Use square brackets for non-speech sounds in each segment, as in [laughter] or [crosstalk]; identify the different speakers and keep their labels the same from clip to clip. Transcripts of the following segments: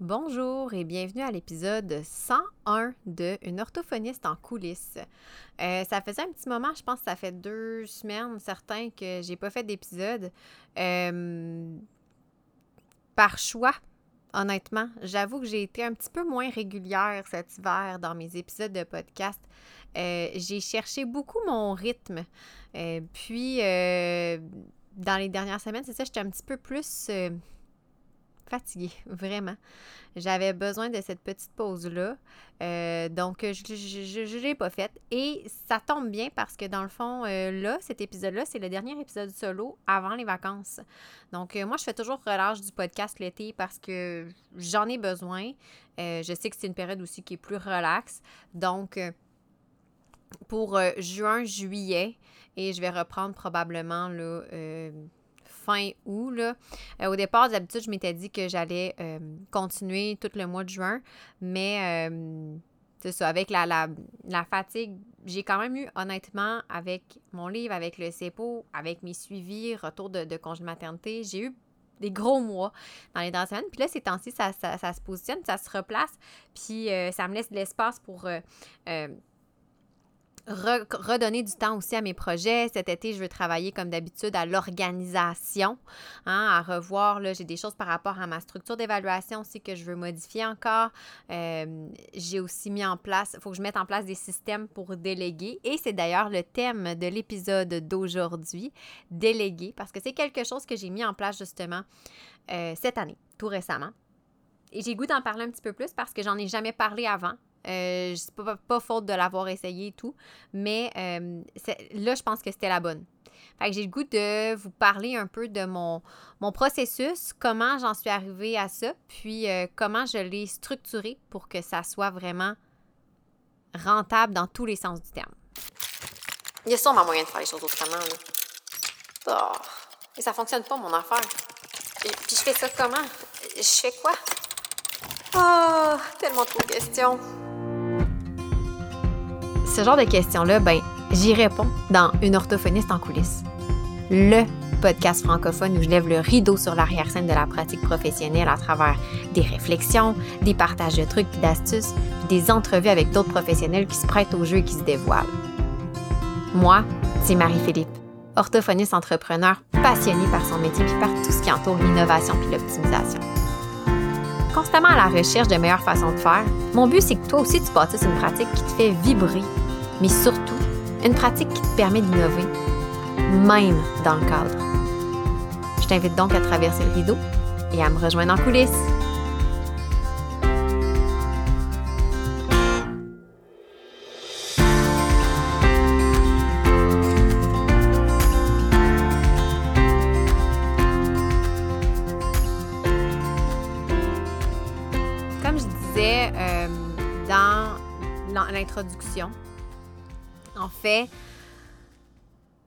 Speaker 1: Bonjour et bienvenue à l'épisode 101 de Une orthophoniste en coulisses. Euh, ça faisait un petit moment, je pense que ça fait deux semaines, certains, que j'ai pas fait d'épisode. Euh, par choix, honnêtement. J'avoue que j'ai été un petit peu moins régulière cet hiver dans mes épisodes de podcast. Euh, j'ai cherché beaucoup mon rythme. puis, dans les dernières semaines, c'est ça, j'étais un petit peu plus fatiguée, [laughs] vraiment. J'avais besoin de cette petite pause-là. Euh, donc, je ne l'ai pas faite. Et ça tombe bien parce que dans le fond, euh, là, cet épisode-là, c'est le dernier épisode solo avant les vacances. Donc, euh, moi, je fais toujours relâche du podcast l'été parce que j'en ai besoin. je sais que c'est une période aussi qui est plus relaxe. Donc, pour juin, juillet, et je vais reprendre probablement là fin août. Là. Euh, au départ, d'habitude, je m'étais dit que j'allais euh, continuer tout le mois de juin, mais euh, c'est ça, avec la, la, fatigue, j'ai quand même eu, honnêtement, avec mon livre, avec le CEPO, avec mes suivis, retour de, de congé maternité, j'ai eu des gros mois dans les dernières semaines. Puis là, ces temps-ci, ça, ça, se positionne, ça se replace, puis ça me laisse de l'espace pour redonner du temps aussi à mes projets. Cet été, je veux travailler comme d'habitude à l'organisation, hein, à revoir. J'ai des choses par rapport à ma structure d'évaluation aussi que je veux modifier encore. Euh, j'ai aussi mis en place, il faut que je mette en place des systèmes pour déléguer. Et c'est d'ailleurs le thème de l'épisode d'aujourd'hui, déléguer, parce que c'est quelque chose que j'ai mis en place justement euh, cette année, tout récemment. Et j'ai goût d'en parler un petit peu plus parce que j'en ai jamais parlé avant. Euh, c'est pas, pas, faute de l'avoir essayé et tout. Mais euh, là, je pense que c'était la bonne. Fait que j'ai le goût de vous parler un peu de mon, mon processus, comment j'en suis arrivée à ça, puis euh, comment je l'ai structuré pour que ça soit vraiment rentable dans tous les sens du terme. Il y a sûrement moyen de faire les choses autrement. Là. Oh, et ça fonctionne pas, mon affaire. Et puis je fais ça comment? Je fais quoi? Oh, tellement trop de questions ce genre de questions-là, ben, j'y réponds dans Une orthophoniste en coulisses. Le podcast francophone où je lève le rideau sur l'arrière-scène de la pratique professionnelle à travers des réflexions, des partages de trucs et d'astuces, puis des entrevues avec d'autres professionnels qui se prêtent au jeu et qui se dévoilent. Moi, c'est Marie-Philippe, orthophoniste entrepreneur passionnée par son métier et par tout ce qui entoure l'innovation puis l'optimisation. Constamment à la recherche de meilleures façons de faire, mon but c'est que toi aussi tu bâtisses une pratique qui te fait vibrer mais surtout une pratique qui te permet d'innover, même dans le cadre. Je t'invite donc à traverser le rideau et à me rejoindre en coulisses. Comme je disais euh, dans l'introduction, en fait,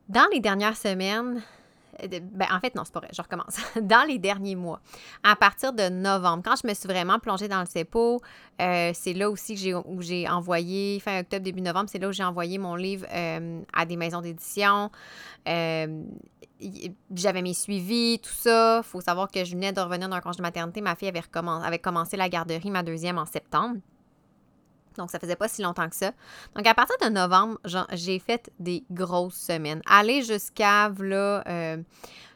Speaker 1: dans les dernières semaines, euh, ben, en fait, non, c'est pas vrai, je recommence. [laughs] Dans les derniers mois, à partir de novembre, quand je me suis vraiment plongée dans le CEPO, euh, c'est là aussi que où j'ai envoyé, fin octobre, début novembre, c'est là où j'ai envoyé mon livre euh, à des maisons d'édition. j'avais mes suivis, tout ça. Il faut savoir que je venais de revenir d'un congé de maternité. Ma fille avait, avait commencé la garderie, ma deuxième, en septembre. Donc, ça faisait pas si longtemps que ça. Donc, à partir de novembre, j'ai fait des grosses semaines. Aller jusqu'à, là, euh,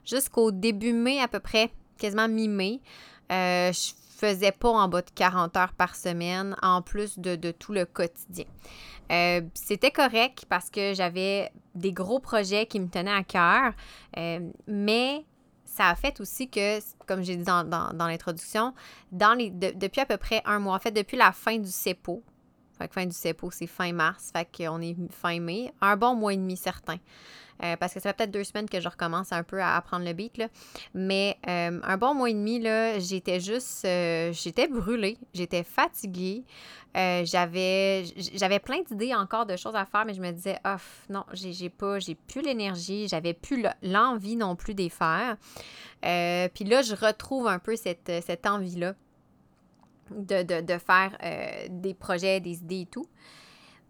Speaker 1: jusqu'au début mai à peu près, quasiment mi-mai, euh, je faisais pas en bas de 40 heures par semaine, en plus de, tout le quotidien. Euh, c'était correct parce que j'avais des gros projets qui me tenaient à cœur, mais ça a fait aussi que, comme j'ai dit dans, l'introduction, depuis à peu près un mois, en fait, depuis la fin du CEPO, fait que fin du CEPO, c'est fin mars. Fait qu'on est fin mai. Un bon mois et demi certain. Euh, parce que ça fait peut-être deux semaines que je recommence un peu à apprendre le beat. Mais euh, un bon mois et demi, j'étais juste. Euh, j'étais brûlée. J'étais fatiguée. j'avais, plein d'idées encore de choses à faire, mais je me disais, oh, non, j'ai, j'ai pas, j'ai plus l'énergie, j'avais plus l'envie non plus d'y faire. Puis là, je retrouve un peu cette, cette envie-là de, faire euh, des projets, des idées et tout.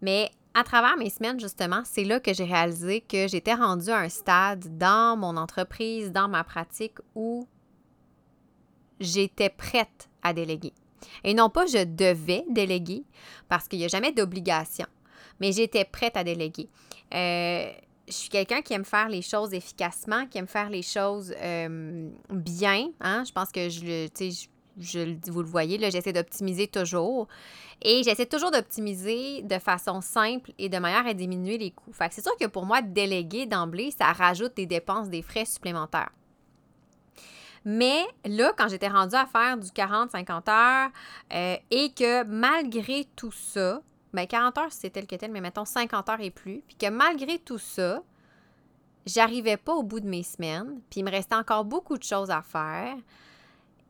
Speaker 1: Mais à travers mes semaines, justement, c'est là que j'ai réalisé que j'étais rendue à un stade dans mon entreprise, dans ma pratique où j'étais prête à déléguer. Et non pas je devais déléguer, parce qu'il n'y a jamais d'obligation, mais j'étais prête à déléguer. Euh, je suis quelqu'un qui aime faire les choses efficacement, qui aime faire les choses euh, bien. Hein? Je pense que je je, vous le voyez, là, j'essaie d'optimiser toujours. Et j'essaie toujours d'optimiser de façon simple et de manière à diminuer les coûts. Fait c'est sûr que pour moi, déléguer d'emblée, ça rajoute des dépenses, des frais supplémentaires. Mais là, quand j'étais rendue à faire du 40-50 heures euh, et que malgré tout ça, ben 40 heures c'est tel que tel, mais mettons 50 heures et plus, puis que malgré tout ça, j'arrivais pas au bout de mes semaines, puis il me restait encore beaucoup de choses à faire.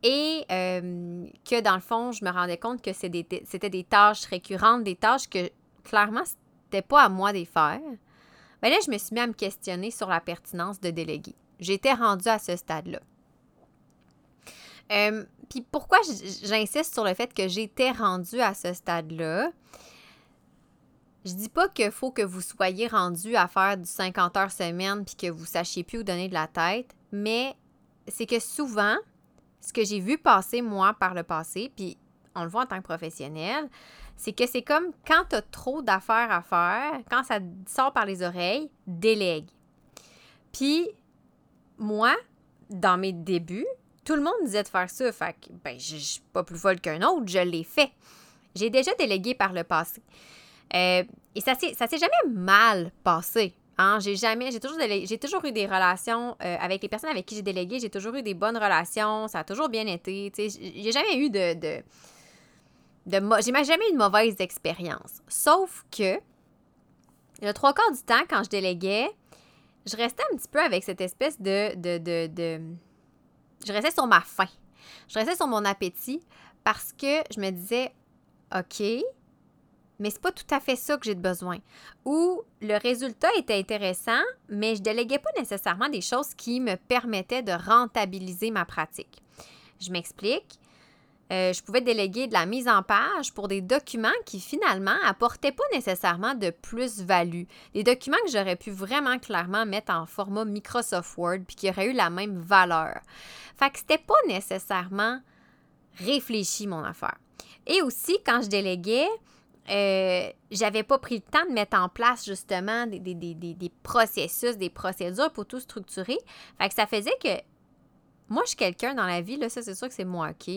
Speaker 1: Et euh, que dans le fond, je me rendais compte que c'était des, tâches récurrentes, des tâches que clairement, c'était pas à moi de faire. Mais là, je me suis mis à me questionner sur la pertinence de déléguer. J'étais rendue à ce stade-là. Euh, puis pourquoi j'insiste sur le fait que j'étais rendue à ce stade-là? Je dis pas qu'il faut que vous soyez rendu à faire du 50 heures semaine puis que vous sachiez plus où donner de la tête, mais c'est que souvent, ce que j'ai vu passer moi par le passé, puis on le voit en tant que professionnel, c'est que c'est comme quand tu as trop d'affaires à faire, quand ça sort par les oreilles, délègue. Puis moi, dans mes débuts, tout le monde disait de faire ça. Fait que, ben, je suis pas plus folle qu'un autre, je l'ai fait. J'ai déjà délégué par le passé. Euh, et ça s'est, jamais mal passé. Hein? J'ai jamais, j'ai toujours, j'ai toujours eu des relations euh, avec les personnes avec qui j'ai délégué, j'ai toujours eu des bonnes relations, ça a toujours bien été. J'ai jamais eu de. de, de j'ai jamais eu de mauvaise expérience. Sauf que le trois quarts du temps, quand je déléguais, je restais un petit peu avec cette espèce de, de, de, de je restais sur ma faim. Je restais sur mon appétit parce que je me disais, OK, mais c'est pas tout à fait ça que j'ai besoin. Ou le résultat était intéressant, mais je déléguais pas nécessairement des choses qui me permettaient de rentabiliser ma pratique. Je m'explique. Euh, je pouvais déléguer de la mise en page pour des documents qui finalement apportaient pas nécessairement de plus-value. Des documents que j'aurais pu vraiment clairement mettre en format Microsoft Word puis qui auraient eu la même valeur. Fait que c'était pas nécessairement réfléchi mon affaire. Et aussi, quand je déléguais, euh, j'avais pas pris le temps de mettre en place justement des, des, processus, des procédures pour tout structurer. Fait que ça faisait que moi, je suis quelqu'un dans la vie, là, ça c'est sûr que c'est moi, OK?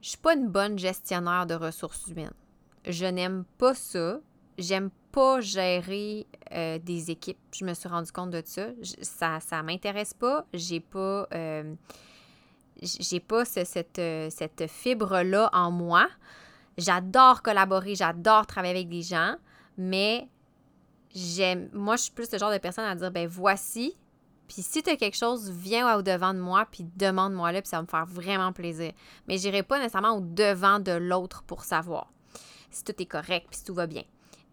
Speaker 1: Je suis pas une bonne gestionnaire de ressources humaines. Je n'aime pas ça. J'aime pas gérer euh, des équipes. Je me suis rendu compte de ça. ça ça m'intéresse pas. J'ai pas euh, j'ai pas cette, cette fibre-là en moi. J'adore collaborer, j'adore travailler avec des gens, mais j'aime. Moi, je suis plus le genre de personne à dire ben voici, puis si tu as quelque chose, viens au devant de moi, puis demande-moi là, puis ça va me faire vraiment plaisir. Mais j'irai pas nécessairement au devant de l'autre pour savoir si tout est correct, puis si tout va bien.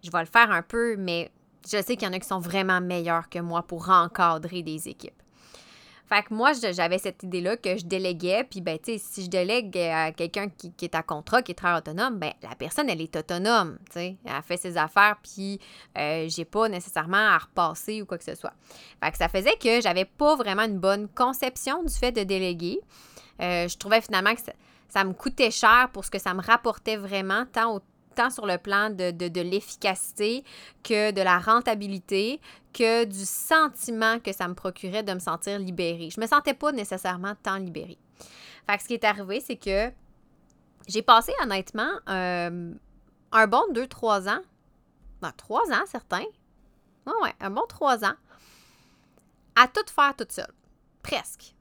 Speaker 1: Je vais le faire un peu, mais je sais qu'il y en a qui sont vraiment meilleurs que moi pour encadrer des équipes. Fait que moi, j'avais cette idée-là que je déléguais, puis ben, tu sais, si je délègue à quelqu'un qui, est à contrat, qui est très autonome, ben, la personne, elle est autonome, tu sais. Elle fait ses affaires, puis euh, j'ai pas nécessairement à repasser ou quoi que ce soit. Fait que ça faisait que j'avais pas vraiment une bonne conception du fait de déléguer. Euh, je trouvais finalement que ça, ça, me coûtait cher pour ce que ça me rapportait vraiment, tant au sur le plan de, l'efficacité que de la rentabilité, que du sentiment que ça me procurait de me sentir libérée. Je me sentais pas nécessairement tant libérée. Fait ce qui est arrivé, c'est que j'ai passé honnêtement euh, un bon 2-3 ans, non, 3 ans certains, ouais, ouais, un bon 3 ans, à tout faire toute seule. Presque.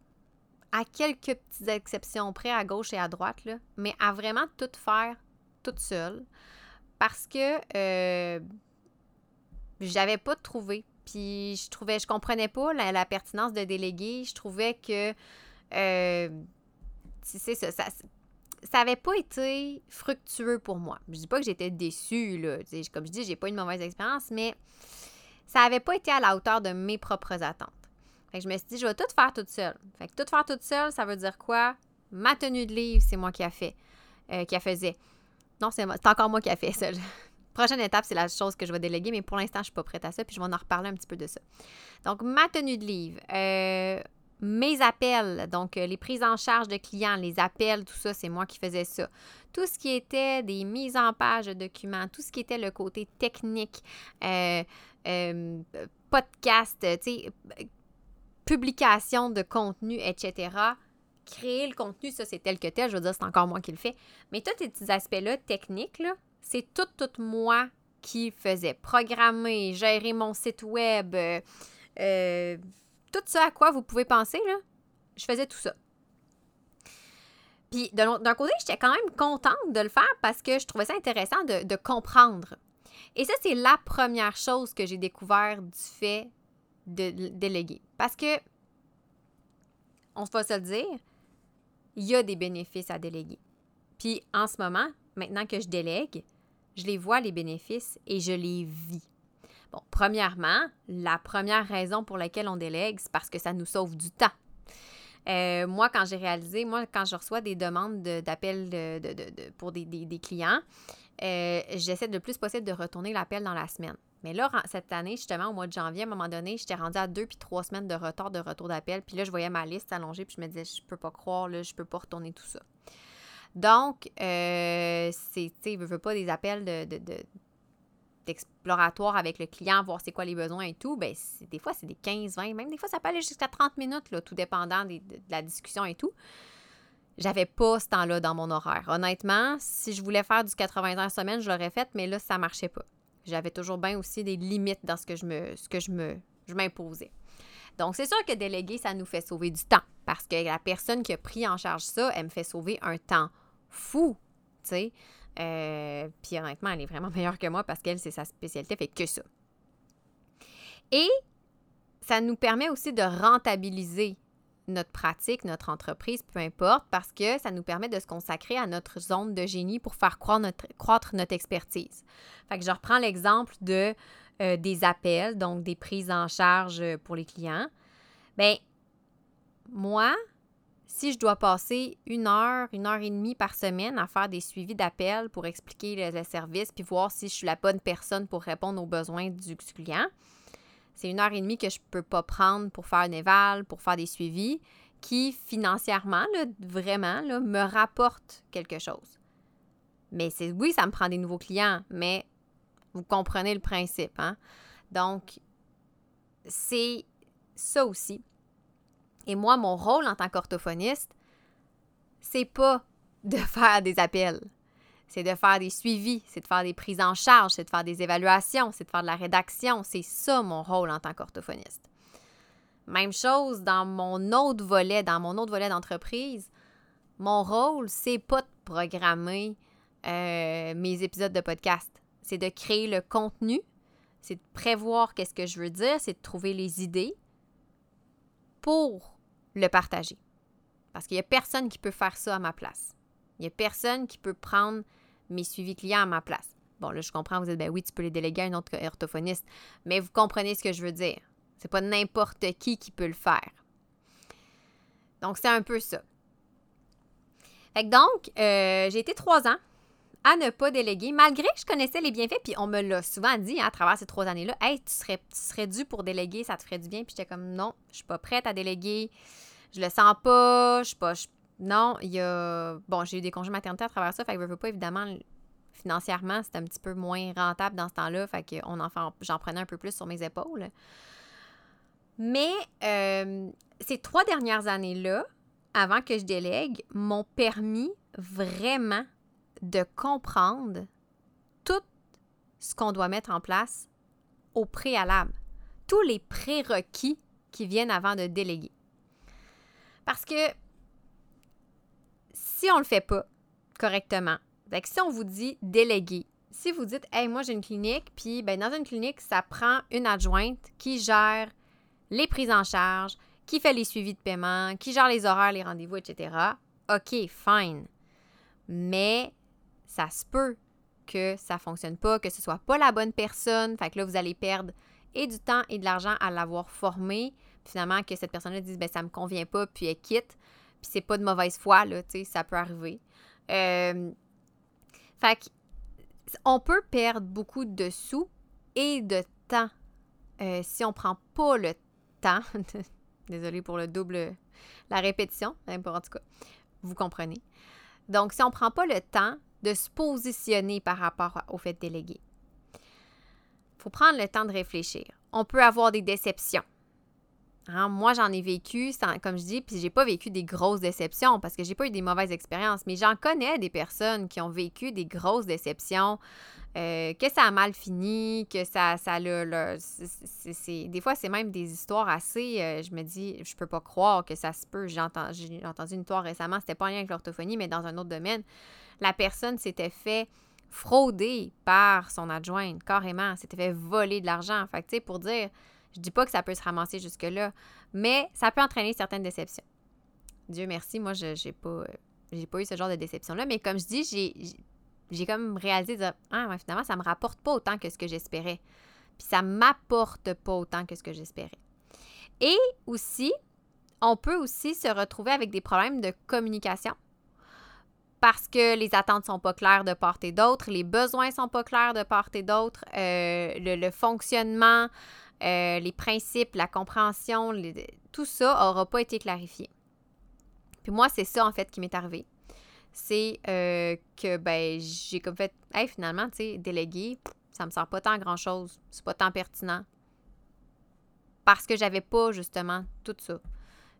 Speaker 1: À quelques petites exceptions près à gauche et à droite, là, mais à vraiment tout faire toute seule parce que euh, j'avais pas trouvé. Puis je trouvais, je comprenais pas la, pertinence de déléguer. Je trouvais que euh, c'est ça, ça n'avait pas été fructueux pour moi. Je dis pas que j'étais déçue, là. Comme je dis, j'ai pas eu une mauvaise expérience, mais ça n'avait pas été à la hauteur de mes propres attentes. Fait que je me suis dit, je vais tout faire toute seule. Fait que tout faire toute seule, ça veut dire quoi? Ma tenue de livre, c'est moi qui a fait, euh, qui a faisait. Non, c'est encore moi qui a fait ça. Prochaine étape, c'est la chose que je vais déléguer, mais pour l'instant, je suis pas prête à ça, puis je vais en reparler un petit peu de ça. Donc, ma tenue de livre. Euh, mes appels, donc euh, les prises en charge de clients, les appels, tout ça, c'est moi qui faisais ça. Tout ce qui était des mises en page de documents, tout ce qui était le côté technique, euh, podcast, publication de contenu, etc. Créer le contenu, ça c'est tel que tel, je veux dire, c'est encore moi qui le fais. Mais tous ces petits aspects-là, techniques, c'est tout, tout moi qui faisais. Programmer, gérer mon site web, tout ça à quoi vous pouvez penser, là, je faisais tout ça. Puis d'un côté, j'étais quand même contente de le faire parce que je trouvais ça intéressant de, comprendre. Et ça, c'est la première chose que j'ai découvert du fait de déléguer. Parce que, on va se le dire, il y a des bénéfices à déléguer. Puis en ce moment, maintenant que je délègue, je les vois les bénéfices et je les vis. Bon, premièrement, la première raison pour laquelle on délègue, c'est parce que ça nous sauve du temps. Euh, moi, quand j'ai réalisé, moi, quand je reçois des demandes d'appel de, pour des, clients, euh, j'essaie le plus possible de retourner l'appel dans la semaine. Mais là, cette année, justement, au mois de janvier, à un moment donné, j'étais rendue à deux puis trois semaines de retard de retour d'appel. Puis là, je voyais ma liste allongée, puis je me disais, je peux pas croire, là, je peux pas retourner tout ça. Donc, euh, c'est, tu veux pas des appels de, avec le client, voir c'est quoi les besoins et tout, ben des fois, c'est des 15, 20, même des fois, ça peut aller jusqu'à 30 minutes, là, tout dépendant de, la discussion et tout. J'avais pas ce temps-là dans mon horaire. Honnêtement, si je voulais faire du 80 heures semaine, je l'aurais fait, mais là, ça marchait pas. J'avais toujours bien aussi des limites dans ce que je me, ce que je me, je m'imposais. Donc, c'est sûr que déléguer, ça nous fait sauver du temps parce que la personne qui a pris en charge ça, elle me fait sauver un temps fou, tu sais. Euh, puis honnêtement, elle est vraiment [laughs] meilleure que moi parce qu'elle, c'est sa spécialité, fait que ça. Et ça nous permet aussi de rentabiliser notre pratique, notre entreprise, peu importe, parce que ça nous permet de se consacrer à notre zone de génie pour faire croître notre, expertise. Fait que je reprends l'exemple de euh, des appels, donc des prises en charge pour les clients. Bien, moi, si je dois passer une heure, une heure et demie par semaine à faire des suivis d'appels pour expliquer le, service puis voir si je suis la bonne personne pour répondre aux besoins du, client, c'est une heure et demie que je ne peux pas prendre pour faire un éval, pour faire des suivis qui, financièrement, vraiment, me rapportent quelque chose. Mais c'est oui, ça me prend des nouveaux clients, mais vous comprenez le principe. Hein? Donc, c'est ça aussi. Et moi, mon rôle en tant qu'orthophoniste, c'est pas de [laughs] faire des appels. C'est de faire des suivis, c'est de faire des prises en charge, c'est de faire des évaluations, c'est de faire de la rédaction. C'est ça mon rôle en tant qu'orthophoniste. Même chose dans mon autre volet, dans mon autre volet d'entreprise. Mon rôle, c'est pas de programmer euh, mes épisodes de podcast. C'est de créer le contenu, c'est de prévoir qu'est-ce que je veux dire, c'est de trouver les idées pour le partager. Parce qu'il n'y a personne qui peut faire ça à ma place. Il n'y a personne qui peut prendre mes suivis clients à ma place. Bon, là, je comprends, vous êtes, ben oui, tu peux les déléguer à un autre orthophoniste, mais vous comprenez ce que je veux dire. C'est pas n'importe qui qui peut le faire. Donc, c'est un peu ça. Fait que donc, euh, j'ai été trois ans à ne pas déléguer, malgré que je connaissais les bienfaits, puis on me l'a souvent dit hein, à travers ces trois années-là, Hey, tu serais, tu serais dû pour déléguer, ça te ferait du bien. Puis j'étais comme non, je suis pas prête à déléguer je le sens pas, je suis pas. Non, il y a. Bon, j'ai eu des congés maternité à travers ça, fait que je veux pas évidemment financièrement, c'était un petit peu moins rentable dans ce temps-là, fait que j'en prenais un peu plus sur mes épaules. Mais euh, ces trois dernières années-là, avant que je délègue, m'ont permis vraiment de comprendre tout ce qu'on doit mettre en place au préalable. Tous les prérequis qui viennent avant de déléguer. Parce que si on ne le fait pas correctement, si on vous dit déléguer, si vous dites, hey, moi j'ai une clinique, puis ben, dans une clinique, ça prend une adjointe qui gère les prises en charge, qui fait les suivis de paiement, qui gère les horaires, les rendez-vous, etc. OK, fine. Mais ça se peut que ça ne fonctionne pas, que ce soit pas la bonne personne. Fait que là, vous allez perdre et du temps et de l'argent à l'avoir formé finalement que cette personne-là dise ben ça me convient pas puis elle quitte puis c'est pas de mauvaise foi là tu sais ça peut arriver euh, fait on peut perdre beaucoup de sous et de temps euh, si on prend pas le temps [laughs] Désolée pour le double, la répétition, mais en tout vous comprenez. Donc, si on prend pas le temps de se positionner par rapport au fait de déléguer, il faut prendre le temps de réfléchir. On peut avoir des déceptions. Hein, moi, j'en ai vécu, comme je dis, puis j'ai pas vécu des grosses déceptions parce que j'ai pas eu des mauvaises expériences, mais j'en connais des personnes qui ont vécu des grosses déceptions, euh, que ça a mal fini, que ça, ça le, des fois, c'est même des histoires assez, euh, je me dis, je peux pas croire que ça se peut. J'ai entendu, une histoire récemment, c'était pas rien avec l'orthophonie, mais dans un autre domaine. La personne s'était fait frauder par son adjointe, carrément, s'était fait voler de l'argent. Fait que, tu sais, pour dire, je dis pas que ça peut se ramasser jusque-là, mais ça peut entraîner certaines déceptions. Dieu merci, moi, je n'ai pas, euh, pas eu ce genre de déception-là, mais comme je dis, j'ai, j'ai comme réalisé de ah, finalement, ça me rapporte pas autant que ce que j'espérais. Puis ça m'apporte pas autant que ce que j'espérais. Et aussi, on peut aussi se retrouver avec des problèmes de communication parce que les attentes sont pas claires de part et d'autre, les besoins sont pas clairs de part et d'autre, euh, le, fonctionnement, euh, les principes, la compréhension, tout ça n'aura pas été clarifié. Puis moi, c'est ça en fait qui m'est arrivé. C'est euh, que ben j'ai comme fait, hey, finalement, tu sais, déléguer, ça me sert pas tant grand-chose, c'est pas tant pertinent. Parce que j'avais pas justement tout ça.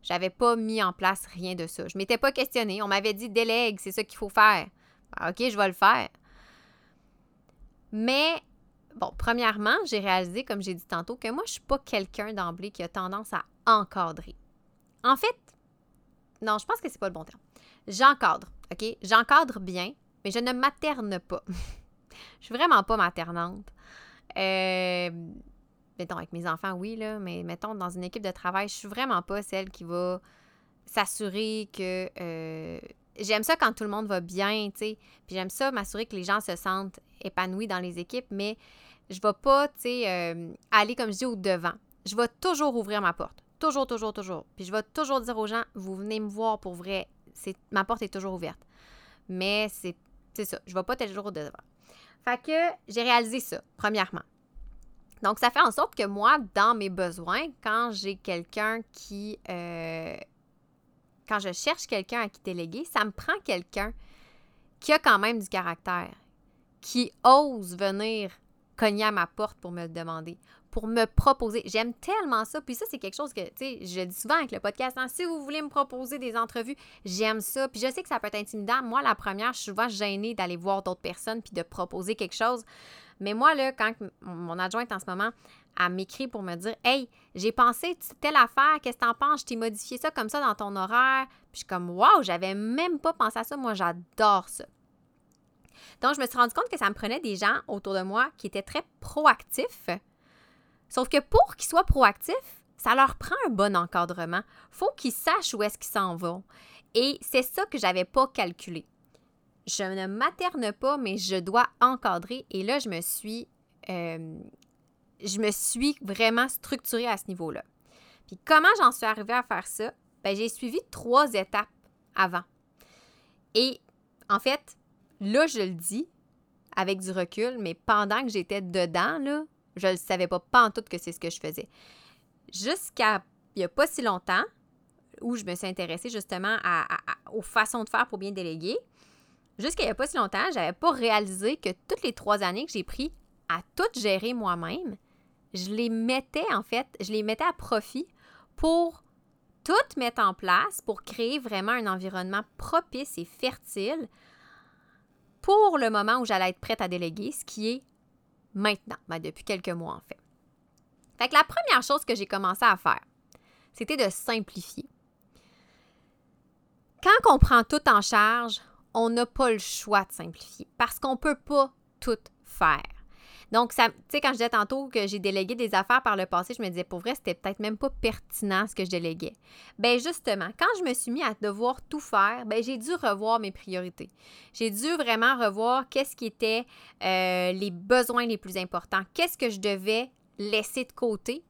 Speaker 1: J'avais pas mis en place rien de ça. Je m'étais pas questionnée. On m'avait dit délègue, c'est ça qu'il faut faire. Ben, OK, je vais le faire. Mais Bon, premièrement, j'ai réalisé, comme j'ai dit tantôt, que moi, je suis pas quelqu'un d'emblée qui a tendance à encadrer. En fait, non, je pense que c'est pas le bon terme. J'encadre, OK? J'encadre bien, mais je ne materne pas. [laughs] je suis vraiment pas maternante. Euh, mettons, avec mes enfants, oui, là, mais mettons, dans une équipe de travail, je suis vraiment pas celle qui va s'assurer que euh, j'aime ça quand tout le monde va bien, tu sais. Puis j'aime ça m'assurer que les gens se sentent épanouis dans les équipes, mais je vais pas, tu sais, euh, aller, comme je dis, au devant. Je vais toujours ouvrir ma porte. Toujours, toujours, toujours. Puis je vais toujours dire aux gens, vous venez me voir pour vrai. Ma porte est toujours ouverte. Mais c'est, c'est ça. Je vais pas toujours au devant. Fait que j'ai réalisé ça, premièrement. Donc, ça fait en sorte que moi, dans mes besoins, quand j'ai quelqu'un qui, euh, quand je cherche quelqu'un à qui déléguer, ça me prend quelqu'un qui a quand même du caractère, qui ose venir cogner à ma porte pour me le demander, pour me proposer. J'aime tellement ça. Puis ça, c'est quelque chose que, tu sais, je dis souvent avec le podcast, hein, si vous voulez me proposer des entrevues, j'aime ça. Puis je sais que ça peut être intimidant. Moi, la première, je suis souvent gênée d'aller voir d'autres personnes puis de proposer quelque chose. Mais moi, là, quand mon adjointe en ce moment, elle m'écrit pour me dire Hey, j'ai pensé telle affaire, qu'est-ce que t'en penses? Je t'ai modifié ça comme ça dans ton horaire. Puis je suis comme Waouh, j'avais même pas pensé à ça. Moi, j'adore ça. Donc, je me suis rendu compte que ça me prenait des gens autour de moi qui étaient très proactifs. Sauf que pour qu'ils soient proactifs, ça leur prend un bon encadrement. faut qu'ils sachent où est-ce qu'ils s'en vont. Et c'est ça que j'avais pas calculé je ne materne pas, mais je dois encadrer. Et là, je me suis, euh, je me suis vraiment structurée à ce niveau-là. Puis comment j'en suis arrivée à faire ça? Ben, j'ai suivi trois étapes avant. Et en fait, là, je le dis avec du recul, mais pendant que j'étais dedans, là, je ne savais pas, en tout que c'est ce que je faisais. Jusqu'à il n'y a pas si longtemps, où je me suis intéressée justement aux façons de faire pour bien déléguer, jusqu'à il n'y a pas si longtemps, je n'avais pas réalisé que toutes les trois années que j'ai pris à tout gérer moi-même, je les mettais en fait, je les mettais à profit pour tout mettre en place pour créer vraiment un environnement propice et fertile pour le moment où j'allais être prête à déléguer, ce qui est maintenant, ben depuis quelques mois en fait. Fait que la première chose que j'ai commencé à faire, c'était de simplifier. Quand on prend tout en charge, on n'a pas le choix de simplifier parce qu'on ne peut pas tout faire. Donc, tu sais, quand je disais tantôt que j'ai délégué des affaires par le passé, je me disais, pour vrai, c'était peut-être même pas pertinent ce que je déléguais. Ben justement, quand je me suis mis à devoir tout faire, ben j'ai dû revoir mes priorités. J'ai dû vraiment revoir qu'est-ce qui était euh, les besoins les plus importants, qu'est-ce que je devais laisser de côté,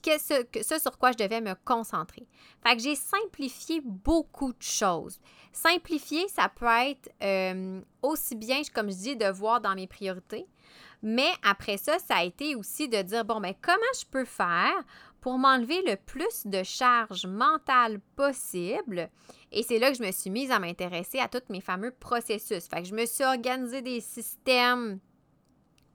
Speaker 1: puis ce, ce sur quoi je devais me concentrer. Fait que j'ai simplifié beaucoup de choses. Simplifier, ça peut être euh, aussi bien, comme je dis, de voir dans mes priorités, mais après ça, ça a été aussi de dire, bon, mais ben, comment je peux faire pour m'enlever le plus de charge mentale possible? Et c'est là que je me suis mise à m'intéresser à tous mes fameux processus. Fait que je me suis organisé des systèmes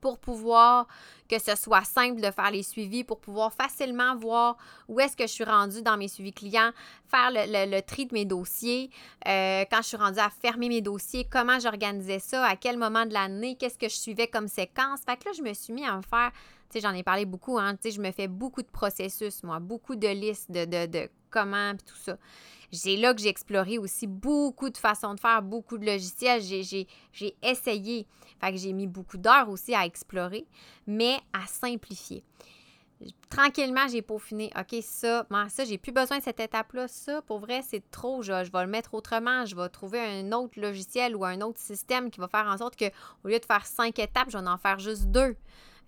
Speaker 1: pour pouvoir que ce soit simple de faire les suivis, pour pouvoir facilement voir où est-ce que je suis rendue dans mes suivis clients, faire le, tri de mes dossiers, euh, quand je suis rendue à fermer mes dossiers, comment j'organisais ça, à quel moment de l'année, qu'est-ce que je suivais comme séquence. Fait que là, je me suis mis à me faire tu sais, j'en ai parlé beaucoup, hein. Tu sais, je me fais beaucoup de processus, moi, beaucoup de listes de, de, de comment, tout ça. C'est là que j'ai exploré aussi beaucoup de façons de faire, beaucoup de logiciels. J'ai essayé. Fait que j'ai mis beaucoup d'heures aussi à explorer, mais à simplifier. Tranquillement, j'ai peaufiné. OK, ça, moi, ça, j'ai plus besoin de cette étape-là. Ça, pour vrai, c'est trop. Je, je, vais le mettre autrement. Je vais trouver un autre logiciel ou un autre système qui va faire en sorte que, au lieu de faire cinq étapes, je vais en faire juste deux.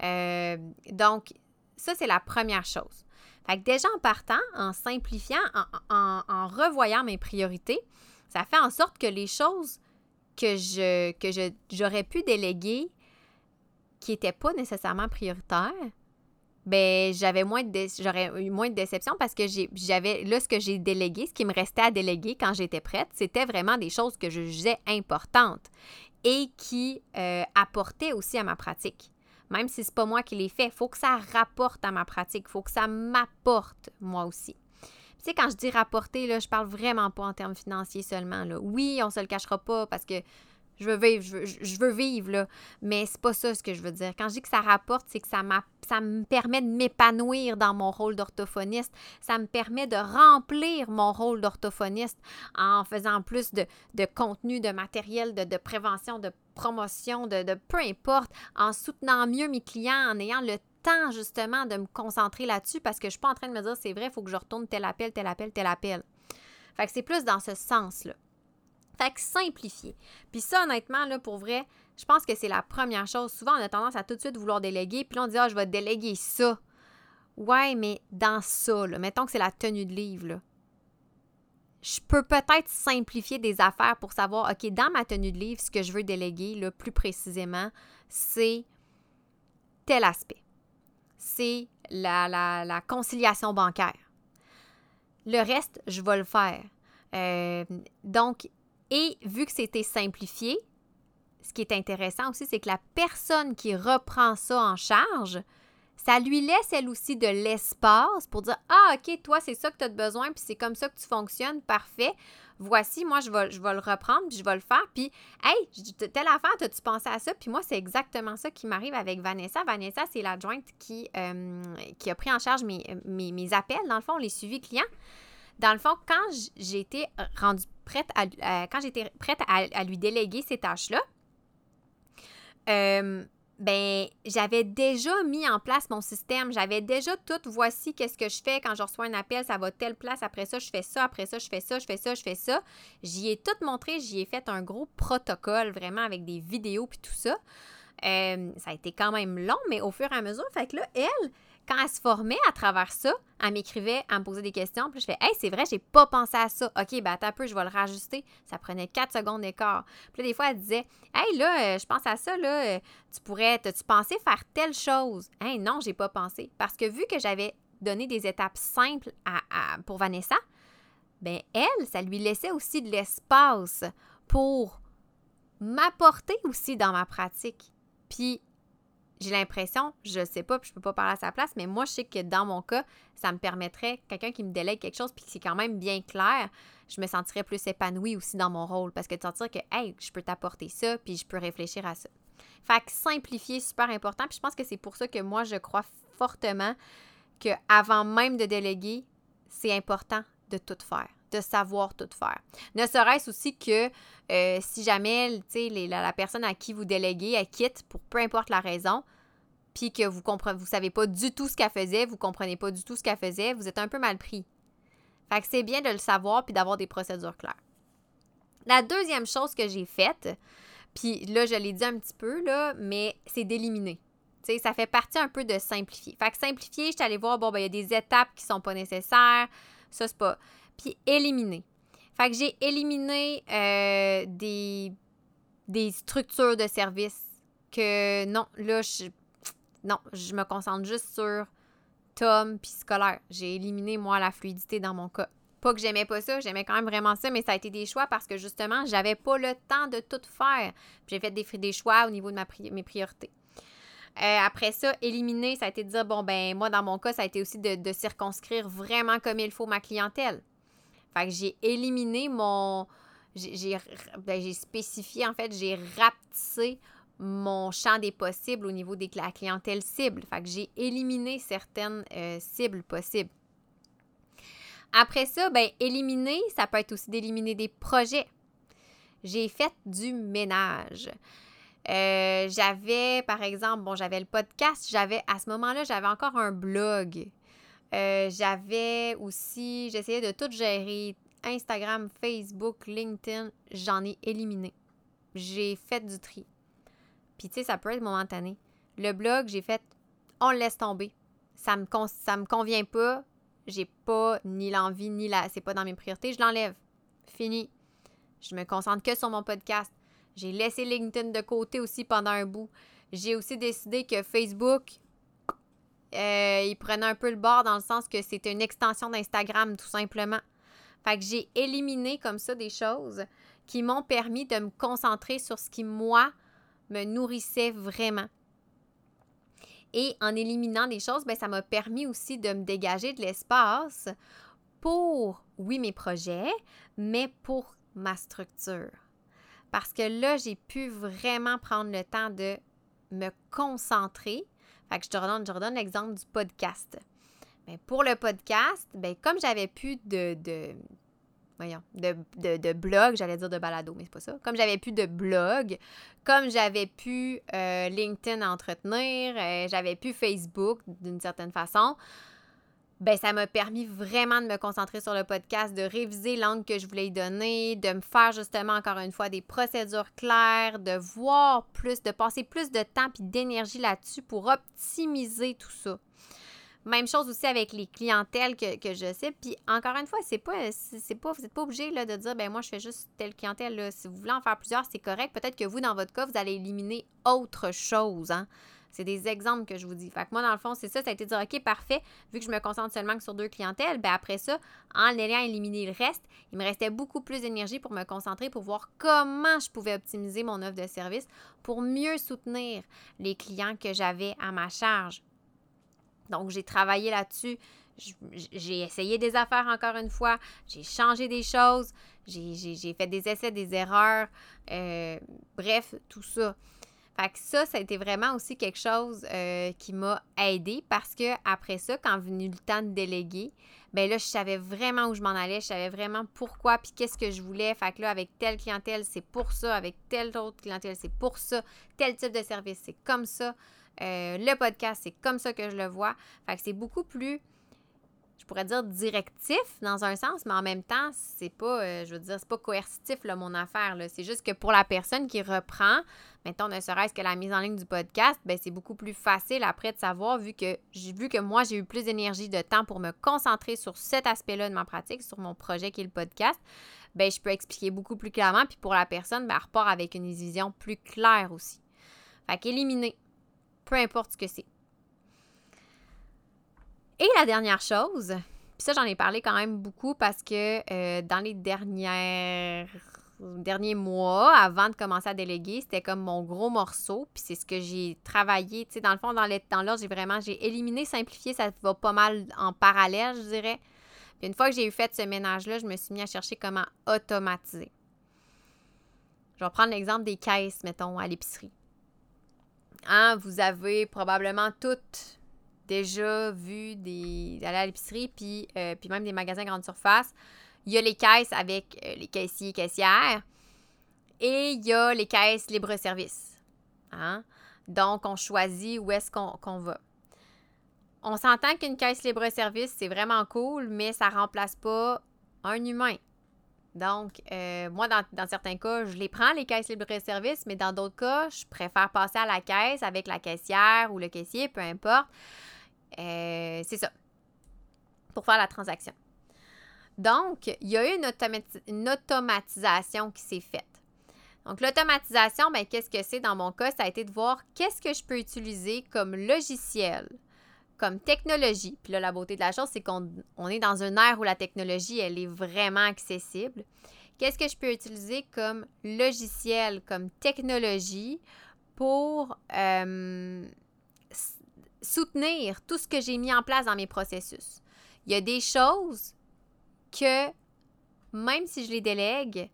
Speaker 1: Euh, donc, ça, c'est la première chose. Déjà en partant, en simplifiant, en, revoyant mes priorités, ça fait en sorte que les choses que je que j'aurais pu déléguer qui n'étaient pas nécessairement prioritaires, ben j'avais moins j'aurais eu moins de déception parce que j'avais là ce que j'ai délégué, ce qui me restait à déléguer quand j'étais prête, c'était vraiment des choses que je jugeais importantes et qui euh, apportaient aussi à ma pratique même si c'est pas moi qui l'ai fait. Il faut que ça rapporte à ma pratique. Il faut que ça m'apporte moi aussi. Tu sais, quand je dis rapporter, là, je parle vraiment pas en termes financiers seulement. Oui, on se le cachera pas parce que je veux vivre, je veux, vivre, là. Mais c'est pas ça ce que je veux dire. Quand je dis que ça rapporte, c'est que ça, ça me permet de m'épanouir dans mon rôle d'orthophoniste. Ça me permet de remplir mon rôle d'orthophoniste en faisant plus de, contenu, de matériel, de, prévention, de promotion, de, peu importe, en soutenant mieux mes clients, en ayant le temps justement de me concentrer là-dessus parce que je suis pas en train de me dire c'est vrai, il faut que je retourne tel appel, tel appel, tel appel. Fait que c'est plus dans ce sens-là. Fait que simplifier. Puis ça, honnêtement, là, pour vrai, je pense que c'est la première chose. Souvent, on a tendance à tout de suite vouloir déléguer, puis là, on dit, ah, je vais déléguer ça. Ouais, mais dans ça, là, mettons que c'est la tenue de livre, là. Je peux peut-être simplifier des affaires pour savoir, OK, dans ma tenue de livre, ce que je veux déléguer, là, plus précisément, c'est tel aspect. C'est la, la, conciliation bancaire. Le reste, je vais le faire. Euh, donc, et vu que c'était simplifié, ce qui est intéressant aussi, c'est que la personne qui reprend ça en charge, ça lui laisse elle aussi de l'espace pour dire Ah, OK, toi, c'est ça que tu as besoin, puis c'est comme ça que tu fonctionnes, parfait. Voici, moi, je vais, je vais le reprendre, puis je vais le faire. Puis, hey, telle affaire, as-tu pensé à ça? Puis moi, c'est exactement ça qui m'arrive avec Vanessa. Vanessa, c'est l'adjointe qui, euh, qui a pris en charge mes, mes, appels, dans le fond, les suivis clients. Dans le fond, quand j'ai été rendue prête à, quand j'étais prête à, lui déléguer ces tâches-là, euh, ben j'avais déjà mis en place mon système, j'avais déjà tout voici qu'est-ce que je fais quand je reçois un appel, ça va telle place, après ça je fais ça, après ça je fais ça, je fais ça, je fais ça. J'y ai tout montré, j'y ai fait un gros protocole vraiment avec des vidéos puis tout ça. Euh, ça a été quand même long, mais au fur et à mesure, fait que là, elle, quand elle se formait à travers ça, elle m'écrivait, elle me posait des questions, puis je fais Hey, c'est vrai, j'ai pas pensé à ça. OK, ben attends un peu, je vais le rajuster. Ça prenait 4 secondes d'écart. Puis là, des fois, elle disait Hey, là, euh, je pense à ça, là, euh, tu pourrais, tu pensé faire telle chose? Hey, non, j'ai pas pensé. Parce que vu que j'avais donné des étapes simples à, pour Vanessa, ben elle, ça lui laissait aussi de l'espace pour m'apporter aussi dans ma pratique. Puis j'ai l'impression, je sais pas, puis je peux pas parler à sa place, mais moi, je sais que dans mon cas, ça me permettrait, quelqu'un qui me délègue quelque chose, puis qui est quand même bien clair, je me sentirais plus épanouie aussi dans mon rôle, parce que de sentir que, hey, je peux t'apporter ça, puis je peux réfléchir à ça. Fait que simplifier, super important, puis je pense que c'est pour ça que moi, je crois fortement que avant même de déléguer, c'est important de tout faire de savoir tout faire. Ne serait-ce aussi que euh, si jamais la, la, personne à qui vous déléguez, elle quitte pour peu importe la raison, puis que vous ne vous savez pas du tout ce qu'elle faisait, vous comprenez pas du tout ce qu'elle faisait, vous êtes un peu mal pris. Fait que c'est bien de le savoir puis d'avoir des procédures claires. La deuxième chose que j'ai faite, puis là, je l'ai dit un petit peu, là, mais c'est d'éliminer. ça fait partie un peu de simplifier. Fait que simplifier, je suis allée voir, bon, ben, il y a des étapes qui sont pas nécessaires. Ça, c'est pas puis éliminer. Fait que j'ai éliminé euh, des, des structures de service que non, là, je, non, je me concentre juste sur tom puis scolaire. J'ai éliminé, moi, la fluidité dans mon cas. Pas que j'aimais pas ça, j'aimais quand même vraiment ça, mais ça a été des choix parce que justement, j'avais pas le temps de tout faire. J'ai fait des, des choix au niveau de ma mes priorités. Euh, après ça, éliminer, ça a été de dire, bon, ben, moi, dans mon cas, ça a été aussi de, circonscrire vraiment comme il faut ma clientèle. Fait que j'ai éliminé mon. Ben, j'ai spécifié, en fait, j'ai rapetissé mon champ des possibles au niveau de la clientèle cible. Fait que j'ai éliminé certaines euh, cibles possibles. Après ça, ben, éliminer, ça peut être aussi d'éliminer des projets. J'ai fait du ménage. Euh, j'avais, par exemple, bon, j'avais le podcast, j'avais, à ce moment-là, j'avais encore un blog. Euh, j'avais aussi, j'essayais de tout gérer. Instagram, Facebook, LinkedIn, j'en ai éliminé. J'ai fait du tri. Puis, tu sais, ça peut être momentané. Le blog, j'ai fait, on le laisse tomber. Ça me, ça me convient pas. J'ai pas ni l'envie, ni la. C'est pas dans mes priorités. Je l'enlève. Fini. Je me concentre que sur mon podcast. J'ai laissé LinkedIn de côté aussi pendant un bout. J'ai aussi décidé que Facebook, euh, il prenait un peu le bord dans le sens que c'était une extension d'Instagram, tout simplement. Fait que j'ai éliminé comme ça des choses qui m'ont permis de me concentrer sur ce qui, moi, me nourrissait vraiment. Et en éliminant des choses, ben, ça m'a permis aussi de me dégager de l'espace pour, oui, mes projets, mais pour ma structure. Parce que là, j'ai pu vraiment prendre le temps de me concentrer. Fait que je te redonne, l'exemple du podcast. Mais pour le podcast, ben, comme j'avais plus de, de blog, j'allais dire de balado, mais c'est pas ça. Comme j'avais plus de blog, comme j'avais pu euh, LinkedIn entretenir, euh, j'avais plus Facebook d'une certaine façon, ben ça m'a permis vraiment de me concentrer sur le podcast, de réviser l'angle que je voulais y donner, de me faire justement encore une fois des procédures claires, de voir plus, de passer plus de temps et d'énergie là-dessus pour optimiser tout ça. Même chose aussi avec les clientèles que, je sais. Puis encore une fois, c'est pas, c'est pas, vous n'êtes pas obligé de dire, ben moi, je fais juste telle clientèle. Là. Si vous voulez en faire plusieurs, c'est correct. Peut-être que vous, dans votre cas, vous allez éliminer autre chose. Hein? C'est des exemples que je vous dis. Fait que moi, dans le fond, c'est ça. Ça a été dire, OK, parfait. Vu que je me concentre seulement sur deux clientèles, ben après ça, en ayant éliminé le reste, il me restait beaucoup plus d'énergie pour me concentrer, pour voir comment je pouvais optimiser mon offre de service pour mieux soutenir les clients que j'avais à ma charge. Donc, j'ai travaillé là-dessus. J'ai essayé des affaires encore une fois. J'ai changé des choses. J'ai fait des essais, des erreurs. Euh, bref, tout ça. Fait que ça, ça a été vraiment aussi quelque chose euh, qui m'a aidé parce que après ça, quand venu le temps de déléguer, ben là, je savais vraiment où je m'en allais, je savais vraiment pourquoi, puis qu'est-ce que je voulais. Fait que là, avec telle clientèle, c'est pour ça, avec telle autre clientèle, c'est pour ça, tel type de service, c'est comme ça. Euh, le podcast, c'est comme ça que je le vois. Fait que c'est beaucoup plus je pourrais dire directif dans un sens, mais en même temps, c'est pas, euh, je veux dire, c'est pas coercitif, là, mon affaire. C'est juste que pour la personne qui reprend, mettons, ne serait-ce que la mise en ligne du podcast, ben, c'est beaucoup plus facile après de savoir, vu que j'ai vu que moi, j'ai eu plus d'énergie, de temps pour me concentrer sur cet aspect-là de ma pratique, sur mon projet qui est le podcast, ben, je peux expliquer beaucoup plus clairement. Puis pour la personne, ben, elle repart avec une vision plus claire aussi. Fait qu'éliminer, peu importe ce que c'est. Et la dernière chose, puis ça, j'en ai parlé quand même beaucoup parce que euh, dans les dernières derniers mois, avant de commencer à déléguer, c'était comme mon gros morceau. Puis c'est ce que j'ai travaillé. Tu sais, dans le fond, dans l'ordre, j'ai vraiment j'ai éliminé, simplifié. Ça va pas mal en parallèle, je dirais. Puis une fois que j'ai eu fait ce ménage-là, je me suis mis à chercher comment automatiser. Je vais prendre l'exemple des caisses, mettons, à l'épicerie. Hein, vous avez probablement toutes déjà vu des aller à l'épicerie, puis, euh, puis même des magasins grande surface. Il y a les caisses avec euh, les caissiers et caissières et il y a les caisses libre-service. Hein? Donc, on choisit où est-ce qu'on va. On s'entend qu'une caisse libre-service, c'est vraiment cool, mais ça ne remplace pas un humain. Donc, euh, moi, dans, dans, certains cas, je les prends, les caisses libre-service, mais dans d'autres cas, je préfère passer à la caisse avec la caissière ou le caissier, peu importe, euh, c'est ça. Pour faire la transaction. Donc, il y a eu une, automatisation qui s'est faite. Donc, l'automatisation, ben, qu'est-ce que c'est dans mon cas? Ça a été de voir qu'est-ce que je peux utiliser comme logiciel comme technologie, puis là, la beauté de la chose, c'est qu'on est dans une ère où la technologie, elle est vraiment accessible. Qu'est-ce que je peux utiliser comme logiciel, comme technologie pour euh, soutenir tout ce que j'ai mis en place dans mes processus? Il y a des choses que, même si je les délègue,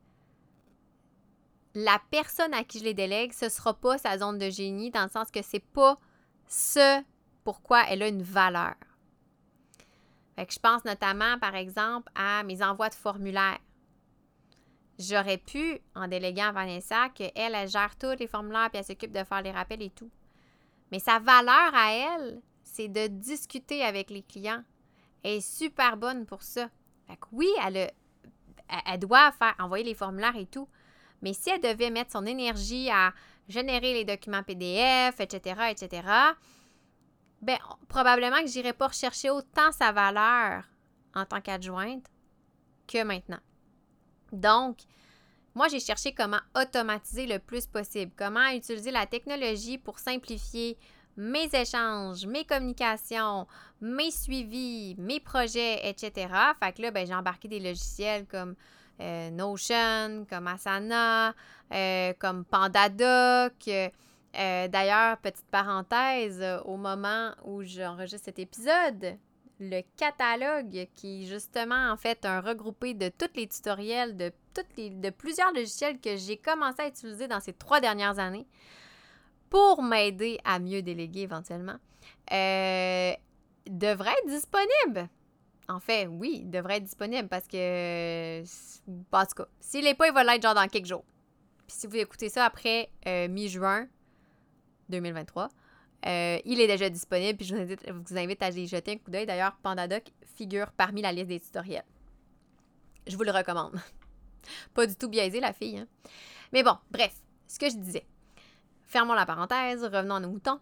Speaker 1: la personne à qui je les délègue, ce ne sera pas sa zone de génie, dans le sens que c'est pas ce pourquoi elle a une valeur. je pense notamment, par exemple, à mes envois de formulaires. J'aurais pu, en déléguant à Vanessa, qu'elle, elle gère tous les formulaires puis elle s'occupe de faire les rappels et tout. Mais sa valeur à elle, c'est de discuter avec les clients. Elle est super bonne pour ça. Fait oui, elle, elle doit faire, envoyer les formulaires et tout. Mais si elle devait mettre son énergie à générer les documents PDF, etc., etc., ben, probablement que j'irais pas rechercher autant sa valeur en tant qu'adjointe que maintenant. Donc, moi, j'ai cherché comment automatiser le plus possible, comment utiliser la technologie pour simplifier mes échanges, mes communications, mes suivis, mes projets, etc. Fait que là, ben, j'ai embarqué des logiciels comme euh, Notion, comme Asana, euh, comme PandaDoc. Euh, d'ailleurs, petite parenthèse, au moment où j'enregistre cet épisode, le catalogue qui justement en fait un regroupé de tous les tutoriels de, toutes les, de plusieurs logiciels que j'ai commencé à utiliser dans ces trois dernières années pour m'aider à mieux déléguer éventuellement, euh, devrait être disponible. En fait, oui, il devrait être disponible parce que, en tout s'il n'est pas, il va l'être genre dans quelques jours. Puis si vous écoutez ça après euh, mi-juin 2023, euh, il est déjà disponible, puis je vous invite, à y jeter un coup d'œil. D'ailleurs, Pandadoc figure parmi la liste des tutoriels. Je vous le recommande. Pas du tout biaisé, la fille. Hein. Mais bon, bref, ce que je disais. Fermons la parenthèse, revenons à nos moutons.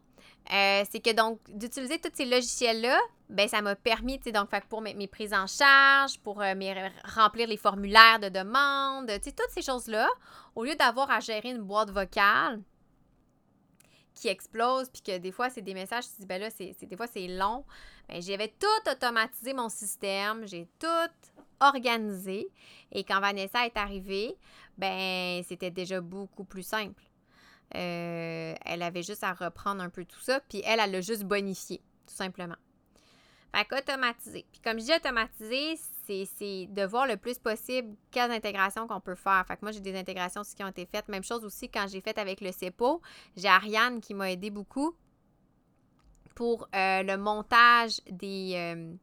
Speaker 1: Euh, c'est que donc, d'utiliser tous ces logiciels-là, ben ça m'a permis, tu sais, donc, pour mes, mes, prises en charge, pour euh, remplir les formulaires de demande, tu sais, toutes ces choses-là, au lieu d'avoir à gérer une boîte vocale, qui explose, puis que des fois, c'est des messages, tu dis, ben là, c'est, des fois, c'est long. Ben, j'avais tout automatisé mon système, j'ai tout organisé. Et quand Vanessa est arrivée, ben c'était déjà beaucoup plus simple. Euh, elle avait juste à reprendre un peu tout ça, puis elle, elle l'a juste bonifié, tout simplement. Fait qu'automatiser. Puis comme je dis automatiser, c'est de voir le plus possible quelles intégrations qu'on peut faire. Fait que moi, j'ai des intégrations aussi qui ont été faites. Même chose aussi quand j'ai fait avec le CEPO. J'ai Ariane qui m'a aidé beaucoup pour euh, le montage des, euh,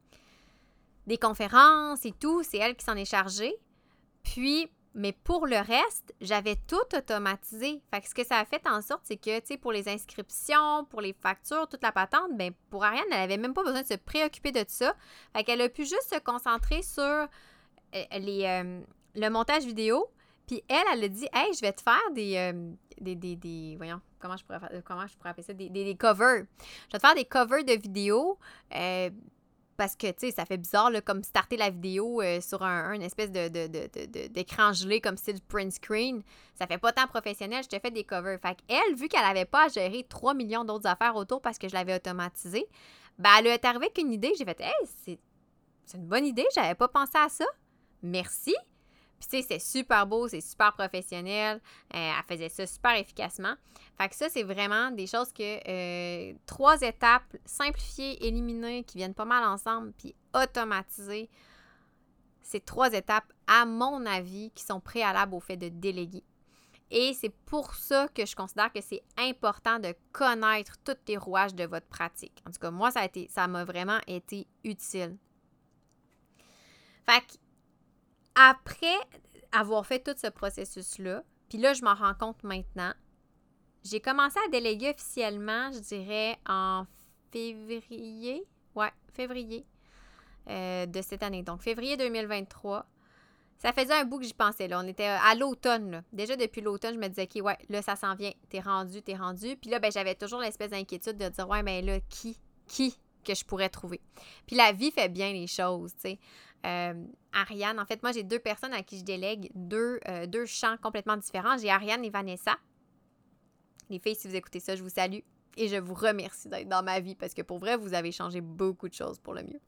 Speaker 1: des conférences et tout. C'est elle qui s'en est chargée. Puis, mais pour le reste, j'avais tout automatisé. Fait que ce que ça a fait en sorte, c'est que, tu sais, pour les inscriptions, pour les factures, toute la patente, ben pour Ariane, elle n'avait même pas besoin de se préoccuper de ça. Fait qu'elle a pu juste se concentrer sur euh, les, euh, le montage vidéo. Puis elle, elle a dit, hey, je vais te faire des, euh, des, des, des, voyons, comment je pourrais, comment je pourrais appeler ça, des, des, covers. Je vais te faire des covers de vidéos parce que, tu sais, ça fait bizarre, là, comme starter la vidéo euh, sur un, espèce de, d'écran gelé comme style print screen. Ça fait pas tant professionnel, je te fais des covers. Fait qu'elle, vu qu'elle avait pas à gérer 3 millions d'autres affaires autour parce que je l'avais automatisé, ben, elle est arrivée avec une idée. J'ai fait, hey, c'est, c'est une bonne idée, j'avais pas pensé à ça. Merci. Puis, tu sais, c'est super beau, c'est super professionnel. Euh, elle faisait ça super efficacement. Fait que ça, c'est vraiment des choses que euh, trois étapes simplifiées, éliminées, qui viennent pas mal ensemble, puis automatisées. C'est trois étapes, à mon avis, qui sont préalables au fait de déléguer. Et c'est pour ça que je considère que c'est important de connaître tous les rouages de votre pratique. En tout cas, moi, ça m'a vraiment été utile. Fait que après avoir fait tout ce processus-là, puis là, je m'en rends compte maintenant, j'ai commencé à déléguer officiellement, je dirais, en février. Ouais, février euh, de cette année. Donc, février 2023. Ça faisait un bout que j'y pensais. Là. On était à l'automne. Déjà depuis l'automne, je me disais, OK, ouais, là, ça s'en vient. T'es rendu, t'es rendu. Puis là, ben, j'avais toujours l'espèce d'inquiétude de dire, ouais, mais là, qui, qui que je pourrais trouver? Puis la vie fait bien les choses, tu sais. Euh, Ariane, en fait, moi, j'ai deux personnes à qui je délègue deux, euh, champs complètement différents. J'ai Ariane et Vanessa. Les filles, si vous écoutez ça, je vous salue. Et je vous remercie d'être dans ma vie parce que pour vrai, vous avez changé beaucoup de choses pour le mieux.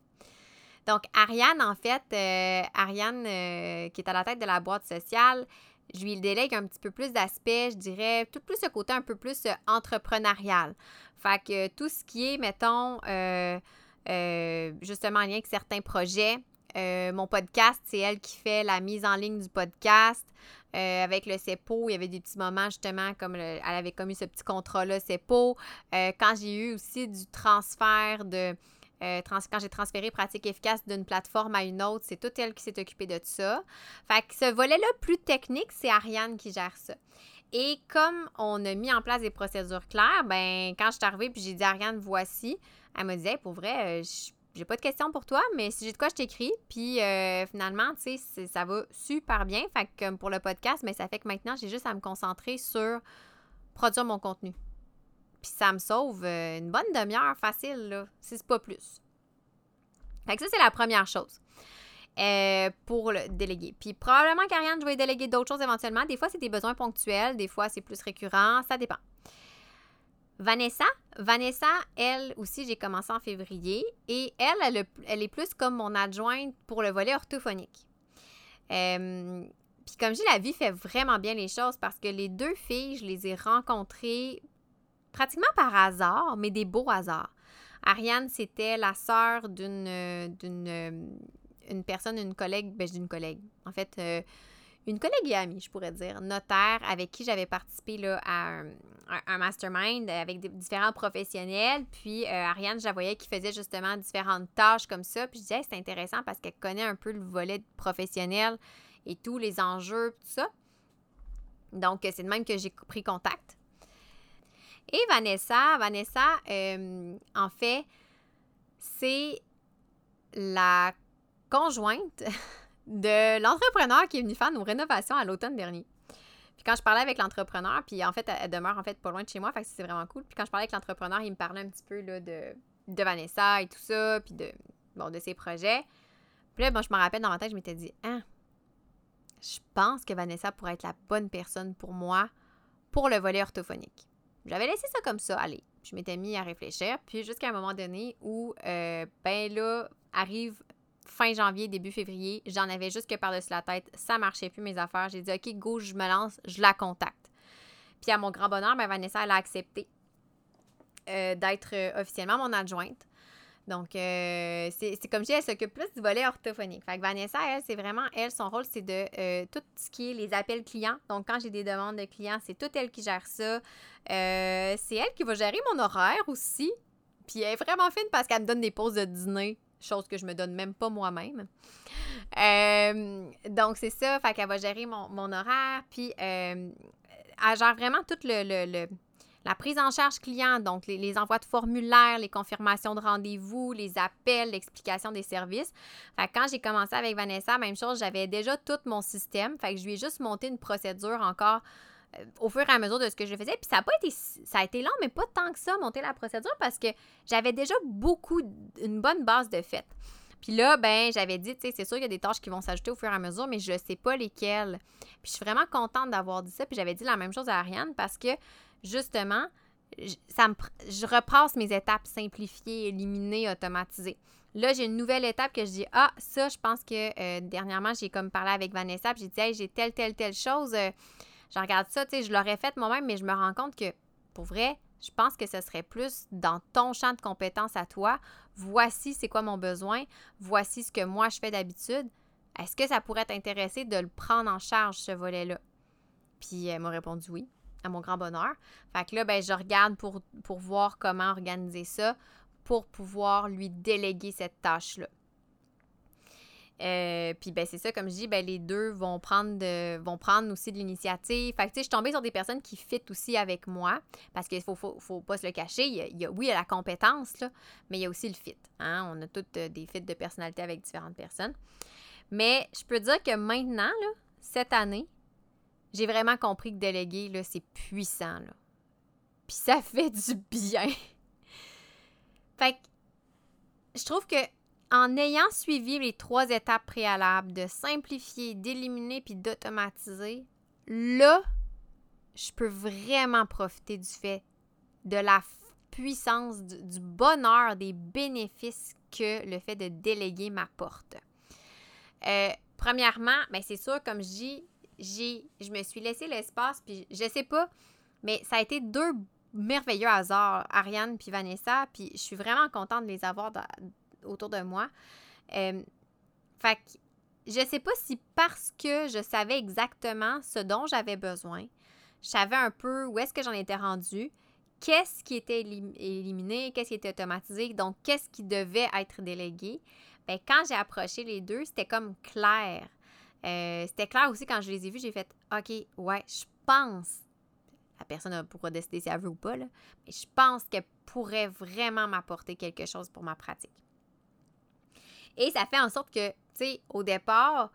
Speaker 1: Donc, Ariane, en fait, euh, Ariane, euh, qui est à la tête de la boîte sociale, je lui délègue un petit peu plus d'aspects, je dirais, tout plus ce côté un peu plus entrepreneurial. Fait que tout ce qui est, mettons, justement en lien avec certains projets, mon podcast, c'est elle qui fait la mise en ligne du podcast. avec le CEPO, il y avait des petits moments justement comme elle avait commis ce petit contrat-là CEPO. quand j'ai eu aussi du transfert de euh, quand j'ai transféré pratique efficace d'une plateforme à une autre, c'est toute elle qui s'est occupée de ça. Fait que ce volet-là plus technique, c'est Ariane qui gère ça. Et comme on a mis en place des procédures claires, ben quand je suis arrivée puis j'ai dit Ariane, voici, elle m'a dit pour vrai, euh, j'ai pas de questions pour toi, mais si j'ai de quoi, je t'écris. Puis euh, finalement, tu sais, ça va super bien. Fait que pour le podcast, mais ça fait que maintenant, j'ai juste à me concentrer sur produire mon contenu. Puis ça me sauve euh, une bonne demi-heure facile, là, si c'est pas plus. Fait que ça, c'est la première chose. Euh, pour le déléguer. Puis probablement qu'Ariane, je vais déléguer d'autres choses éventuellement. Des fois, c'est des besoins ponctuels, des fois, c'est plus récurrent, ça dépend. Vanessa, Vanessa, elle aussi, j'ai commencé en février et elle, elle, est plus comme mon adjointe pour le volet orthophonique. Puis comme je dis, la vie fait vraiment bien les choses parce que les deux filles, je les ai rencontrées pratiquement par hasard, mais des beaux hasards. Ariane, c'était la sœur d'une d'une une personne, une collègue, ben d'une collègue. En fait, euh, une collègue et amie, je pourrais dire, notaire, avec qui j'avais participé là, à un, mastermind avec différents professionnels. Puis Ariane, je la voyais qui faisait justement différentes tâches comme ça. Puis je disais, c'est intéressant parce qu'elle connaît un peu le volet professionnel et tous les enjeux, tout ça. Donc, c'est de même que j'ai pris contact. Et Vanessa, Vanessa, euh, en fait, c'est la conjointe de l'entrepreneur qui est venu faire nos rénovations à l'automne dernier. Puis quand je parlais avec l'entrepreneur, puis en fait, elle demeure en fait pas loin de chez moi, fait que c'est vraiment cool. Puis quand je parlais avec l'entrepreneur, il me parlait un petit peu de, Vanessa et tout ça, puis de, bon, de ses projets. Puis là, bon, je me rappelle dans ma tête, je m'étais dit, ah, je pense que Vanessa pourrait être la bonne personne pour moi pour le volet orthophonique. J'avais laissé ça comme ça, allez. Je m'étais mis à réfléchir, puis jusqu'à un moment donné où, euh, ben là, arrive fin janvier, début février, j'en avais juste que par-dessus la tête, ça marchait plus mes affaires. J'ai dit, OK, go, je me lance, je la contacte. Puis à mon grand bonheur, ben Vanessa, elle a accepté euh, d'être euh, officiellement mon adjointe. Donc, euh, c'est comme je dis, elle s'occupe plus du volet orthophonique. Fait que Vanessa, elle, c'est vraiment, elle, son rôle, c'est de tout ce qui est les appels clients. Donc, quand j'ai des demandes de clients, c'est toute elle qui gère ça. C'est elle qui va gérer mon horaire aussi. Puis elle est vraiment fine parce qu'elle me donne des pauses de dîner, chose que je me donne même pas moi-même. donc, c'est ça. Fait qu'elle va gérer mon, horaire. Puis, elle gère vraiment tout le la prise en charge client, donc les, envois de formulaires, les confirmations de rendez-vous, les appels, l'explication des services. Fait quand j'ai commencé avec Vanessa, même chose, j'avais déjà tout mon système. Fait que je lui ai juste monté une procédure encore euh, au fur et à mesure de ce que je faisais. Puis ça a pas été ça a été lent, mais pas tant que ça, monter la procédure parce que j'avais déjà beaucoup, une bonne base de fait. Puis là, ben, j'avais dit, tu sais, c'est sûr qu'il y a des tâches qui vont s'ajouter au fur et à mesure, mais je sais pas lesquelles. Puis je suis vraiment contente d'avoir dit ça. Puis j'avais dit la même chose à Ariane parce que justement, ça me, je repasse mes étapes simplifiées, éliminées, automatisées. Là, j'ai une nouvelle étape que je dis Ah, ça, je pense que euh, dernièrement, j'ai comme parlé avec Vanessa, j'ai dit Hey, j'ai telle, telle, telle chose. Euh, je regarde ça, tu sais, je l'aurais fait moi-même, mais je me rends compte que, pour vrai, je pense que ce serait plus dans ton champ de compétences à toi. Voici c'est quoi mon besoin. Voici ce que moi je fais d'habitude. Est-ce que ça pourrait t'intéresser de le prendre en charge, ce volet-là? Puis elle m'a répondu oui à mon grand bonheur. Fait que là, ben, je regarde pour, pour voir comment organiser ça pour pouvoir lui déléguer cette tâche-là. Euh, puis ben c'est ça, comme je dis, ben les deux vont prendre aussi de l'initiative. Fait que tu sais, je suis tombée sur des personnes qui fit aussi avec moi. Parce qu'il faut, faut, faut, pas se le cacher. Il y a, oui, il y a la compétence, mais il y a aussi le fit. Hein? On a toutes euh, des fits de personnalité avec différentes personnes. Mais je peux dire que maintenant, cette année, j'ai vraiment compris que déléguer, là, c'est puissant. Puis ça [laughs] fait du bien. fait que je trouve que en ayant suivi les trois étapes préalables de simplifier, d'éliminer puis d'automatiser, là, je peux vraiment profiter du fait de la puissance, du, bonheur, des bénéfices que le fait de déléguer m'apporte. Euh, premièrement, ben c'est sûr, comme je dis, je me suis laissé l'espace, puis je sais pas, mais ça a été deux merveilleux hasards, Ariane puis Vanessa, puis je suis vraiment contente de les avoir autour de moi. Euh, fait que je sais pas si parce que je savais exactement ce dont j'avais besoin, je savais un peu où est-ce que j'en étais rendue, qu'est-ce qui était éliminé, qu'est-ce qui était automatisé, donc qu'est-ce qui devait être délégué. Bien, quand j'ai approché les deux, c'était comme clair. Euh, c'était clair aussi quand je les ai vus, j'ai fait OK, ouais, je pense. La personne pourra décider si elle veut ou pas, là, mais je pense qu'elle pourrait vraiment m'apporter quelque chose pour ma pratique. Et ça fait en sorte que, tu sais, au départ,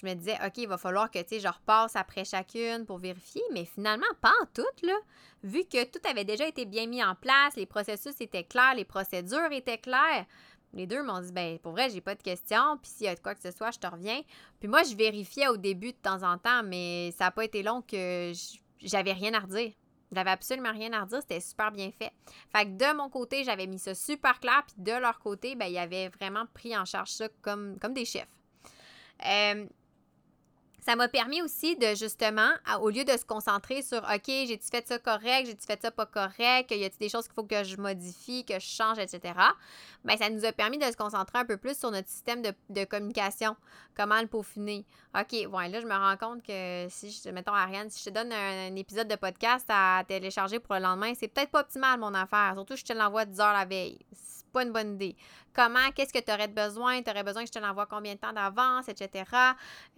Speaker 1: je me disais, OK, il va falloir que, tu sais, je repasse après chacune pour vérifier, mais finalement, pas en tout, là. Vu que tout avait déjà été bien mis en place, les processus étaient clairs, les procédures étaient claires. Les deux m'ont dit, ben pour vrai, j'ai pas de questions, puis s'il y a de quoi que ce soit, je te reviens. Puis moi, je vérifiais au début de temps en temps, mais ça n'a pas été long que j'avais rien à redire. J'avais absolument rien à redire, c'était super bien fait. Fait que de mon côté, j'avais mis ça super clair, puis de leur côté, ben, ils avaient vraiment pris en charge ça comme, comme des chefs. Euh, ça m'a permis aussi de justement, au lieu de se concentrer sur OK, j'ai-tu fait ça correct, j'ai-tu fait ça pas correct, y a-t-il des choses qu'il faut que je modifie, que je change, etc. Bien, ça nous a permis de se concentrer un peu plus sur notre système de, communication, comment le peaufiner? OK, bon, là, je me rends compte que si je, mettons, Ariane, si je te donne un, épisode de podcast à télécharger pour le lendemain, c'est peut-être pas optimal mon affaire, surtout je te l'envoie 10 heures la veille une bonne idée. Comment, qu'est-ce que tu aurais besoin? Tu aurais besoin que je te l'envoie combien de temps d'avance, etc.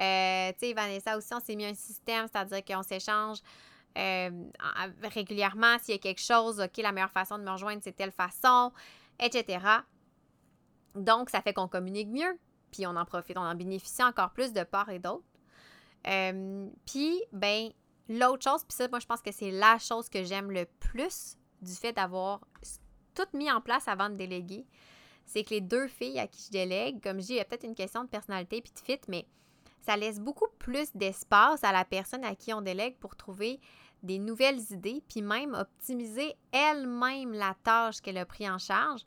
Speaker 1: Euh, tu sais, Vanessa aussi, on s'est mis un système, c'est-à-dire qu'on s'échange euh, régulièrement s'il y a quelque chose, OK, la meilleure façon de me rejoindre, c'est telle façon, etc. Donc, ça fait qu'on communique mieux, puis on en profite, on en bénéficie encore plus de part et d'autre. Euh, puis, ben, l'autre chose, puis ça, moi, je pense que c'est la chose que j'aime le plus du fait d'avoir tout mis en place avant de déléguer, c'est que les deux filles à qui je délègue, comme je dis, il y a peut-être une question de personnalité puis de fit, mais ça laisse beaucoup plus d'espace à la personne à qui on délègue pour trouver des nouvelles idées, puis même optimiser elle-même la tâche qu'elle a pris en charge,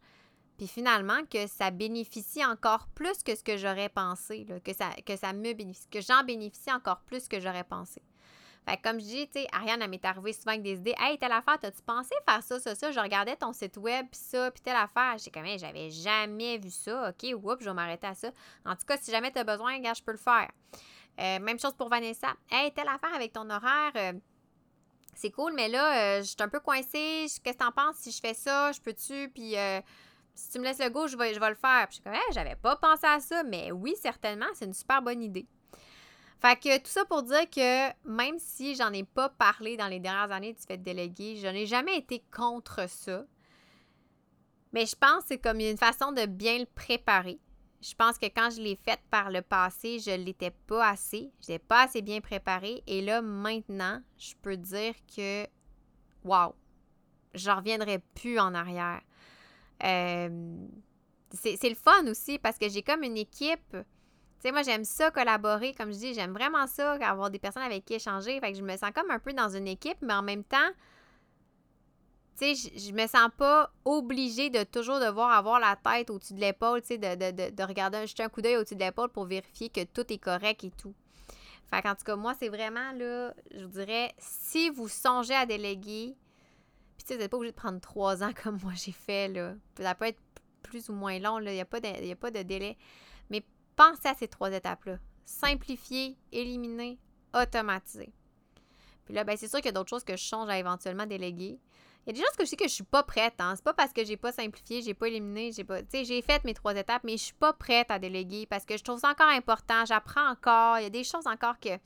Speaker 1: puis finalement que ça bénéficie encore plus que ce que j'aurais pensé, que, ça, que ça me bénéficie, que j'en bénéficie encore plus que j'aurais pensé. Fait comme je dis, tu sais, Ariane, elle m'est arrivée souvent avec des idées. Hey, telle affaire, t'as-tu pensé faire ça, ça, ça? Je regardais ton site web, pis ça, puis telle affaire. J'ai comme, j'avais jamais vu ça. OK, oups, je vais m'arrêter à ça. En tout cas, si jamais t'as besoin, je peux le faire. Euh, même chose pour Vanessa. Hey, telle affaire avec ton horaire. Euh, c'est cool, mais là, euh, je suis un peu coincée. Qu'est-ce que t'en penses si je fais ça? Je peux-tu? Puis si tu me laisses le goût, je vais, je vais le faire. Puis je suis comme, hey, j'avais pas pensé à ça, mais oui, certainement, c'est une super bonne idée. Fait que tout ça pour dire que même si j'en ai pas parlé dans les dernières années du fait de déléguer, je n'ai jamais été contre ça. Mais je pense que c'est comme une façon de bien le préparer. Je pense que quand je l'ai fait par le passé, je ne l'étais pas assez. Je n'étais pas assez bien préparé. Et là, maintenant, je peux dire que, wow, je reviendrai plus en arrière. Euh, c'est le fun aussi parce que j'ai comme une équipe tu sais, moi, j'aime ça collaborer. Comme je dis, j'aime vraiment ça, avoir des personnes avec qui échanger. Fait que je me sens comme un peu dans une équipe, mais en même temps, tu sais, je, me sens pas obligée de toujours devoir avoir la tête au-dessus de l'épaule, tu sais, de, de, de, regarder, jeter un coup d'œil au-dessus de l'épaule pour vérifier que tout est correct et tout. Fait qu'en tout cas, moi, c'est vraiment, là, je vous dirais, si vous songez à déléguer, puis tu sais, vous n'êtes pas obligé de prendre trois ans [laughs] comme moi j'ai fait, là. Ça peut être plus ou moins long, là. Il n'y a, de, a pas de délai. Pensez à ces trois étapes-là. Simplifier, éliminer, automatiser. Puis là, ben, c'est sûr qu'il y a d'autres choses que je change à éventuellement déléguer. Il y a des choses que je sais que je suis pas prête. Hein. C'est pas parce que j'ai pas simplifié, j'ai pas éliminé, j'ai pas. Tu sais, j'ai fait mes trois étapes, mais je suis pas prête à déléguer parce que je trouve ça encore important. J'apprends encore. Il y a des choses encore que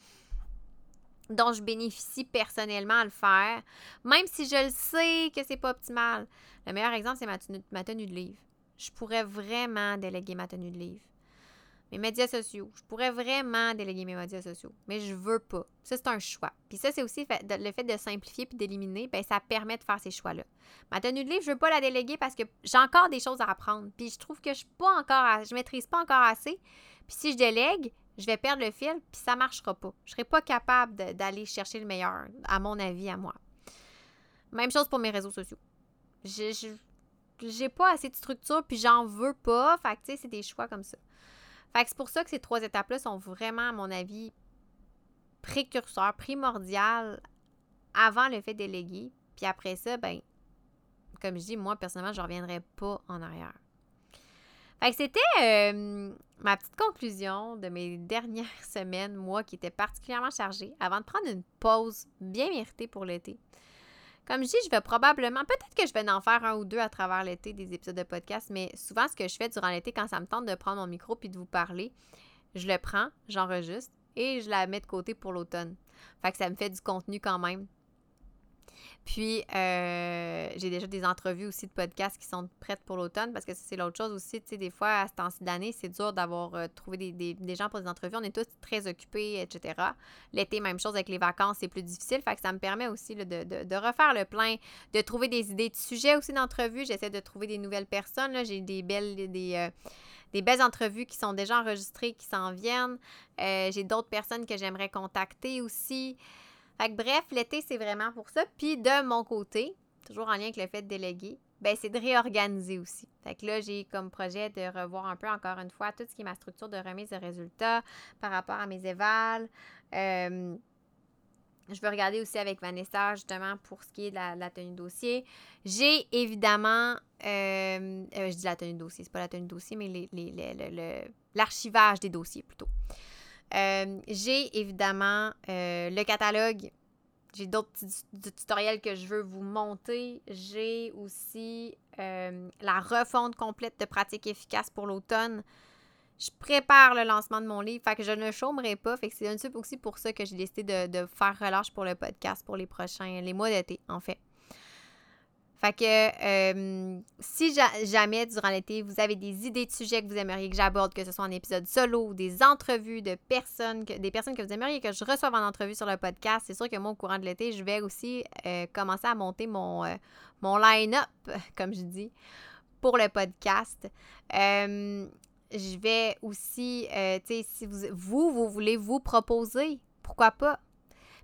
Speaker 1: dont je bénéficie personnellement à le faire, même si je le sais que c'est pas optimal. Le meilleur exemple, c'est ma ma tenue de livre. Je pourrais vraiment déléguer ma tenue de livre mes médias sociaux. Je pourrais vraiment déléguer mes médias sociaux, mais je veux pas. Ça, c'est un choix. Puis ça, c'est aussi le fait de simplifier puis d'éliminer, ben ça permet de faire ces choix-là. Ma tenue de livre, je veux pas la déléguer parce que j'ai encore des choses à apprendre. Puis je trouve que je suis pas encore, je maîtrise pas encore assez. Puis si je délègue, je vais perdre le fil, puis ça marchera pas. Je serai pas capable d'aller chercher le meilleur, à mon avis, à moi. Même chose pour mes réseaux sociaux. j'ai pas assez de structure, puis j'en veux pas. Fait que, tu sais, c'est des choix comme ça. C'est pour ça que ces trois étapes-là sont vraiment, à mon avis, précurseurs, primordiales avant le fait déléguer. Puis après ça, ben, comme je dis, moi, personnellement, je ne reviendrai pas en arrière. Fait que c'était euh, ma petite conclusion de mes [laughs] dernières semaines, moi, qui était particulièrement chargée, avant de prendre une pause bien méritée pour l'été. Comme je dis, je vais probablement, peut-être que je vais en faire un ou deux à travers l'été, des épisodes de podcast, mais souvent, ce que je fais durant l'été, quand ça me tente de prendre mon micro puis de vous parler, je le prends, j'enregistre et je la mets de côté pour l'automne. Fait que ça me fait du contenu quand même. Puis, euh, j'ai déjà des entrevues aussi de podcasts qui sont prêtes pour l'automne parce que c'est l'autre chose aussi. Tu sais, des fois, à ce temps-ci d'année, c'est dur d'avoir euh, trouvé des, gens pour des entrevues. On est tous très occupés, etc. L'été, même chose avec les vacances, c'est plus difficile. Fait que ça me permet aussi de, de, refaire le plein, de trouver des idées de sujets aussi d'entrevues. J'essaie de trouver des nouvelles personnes. J'ai des belles. Des, euh, des belles entrevues qui sont déjà enregistrées, qui s'en viennent. j'ai d'autres personnes que j'aimerais contacter aussi. Fait que bref, l'été, c'est vraiment pour ça. Puis de mon côté, toujours en lien avec le fait de déléguer, ben c'est de réorganiser aussi. Fait que là, j'ai comme projet de revoir un peu, encore une fois, tout ce qui est ma structure de remise de résultats par rapport à mes évals. Euh, je veux regarder aussi avec Vanessa, justement, pour ce qui est de la, tenue de dossier. J'ai évidemment, euh, euh, je dis la tenue de dossier, c'est pas la tenue de dossier, mais l'archivage des dossiers plutôt. Euh, j'ai évidemment euh, le catalogue. J'ai d'autres tutoriels que je veux vous monter. J'ai aussi euh, la refonte complète de pratiques efficaces pour l'automne. Je prépare le lancement de mon livre, fait que je ne chômerai pas. Fait que c'est aussi pour ça que j'ai décidé de, de, faire relâche pour le podcast pour les prochains, les mois d'été, en fait. Fait que euh, si jamais durant l'été, vous avez des idées de sujets que vous aimeriez que j'aborde, que ce soit en épisode solo ou des entrevues de personnes, que, des personnes que vous aimeriez que je reçoive en entrevue sur le podcast, c'est sûr que moi, au courant de l'été, je vais aussi euh, commencer à monter mon, euh, mon line-up, [laughs] comme je dis, pour le podcast. je vais aussi, tu sais, si vous, vous, vous voulez vous proposer, pourquoi pas?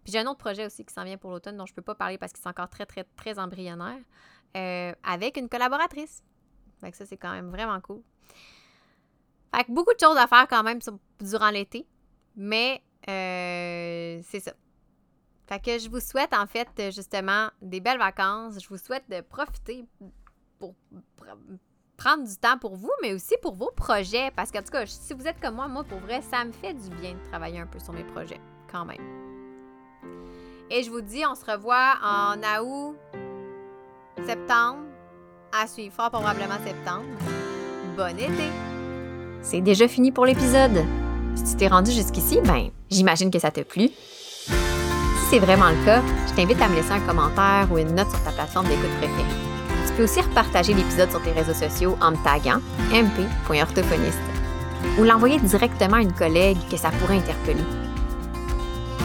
Speaker 1: Puis j'ai un autre projet aussi qui s'en vient pour l'automne dont je ne peux pas parler parce qu'il est encore très, très, très embryonnaire, euh, avec une collaboratrice. Fait que ça, c'est quand même vraiment cool. Fait que beaucoup de choses à faire quand même durant l'été, mais euh, c'est ça. Fait que je vous souhaite en fait justement des belles vacances. Je vous souhaite de profiter pour prendre du temps pour vous, mais aussi pour vos projets. Parce qu'en tout cas, si vous êtes comme moi, moi pour vrai, ça me fait du bien de travailler un peu sur mes projets quand même. Et je vous dis, on se revoit en août, septembre, à suivre fort probablement septembre. Bon été! C'est déjà fini pour l'épisode. Si tu t'es rendu jusqu'ici, ben, j'imagine que ça t'a plu. Si c'est vraiment le cas, je t'invite à me laisser un commentaire ou une note sur ta plateforme d'écoute préférée. Tu peux aussi repartager l'épisode sur tes réseaux sociaux en me taguant mp.orthophoniste ou l'envoyer directement à une collègue que ça pourrait interpeller.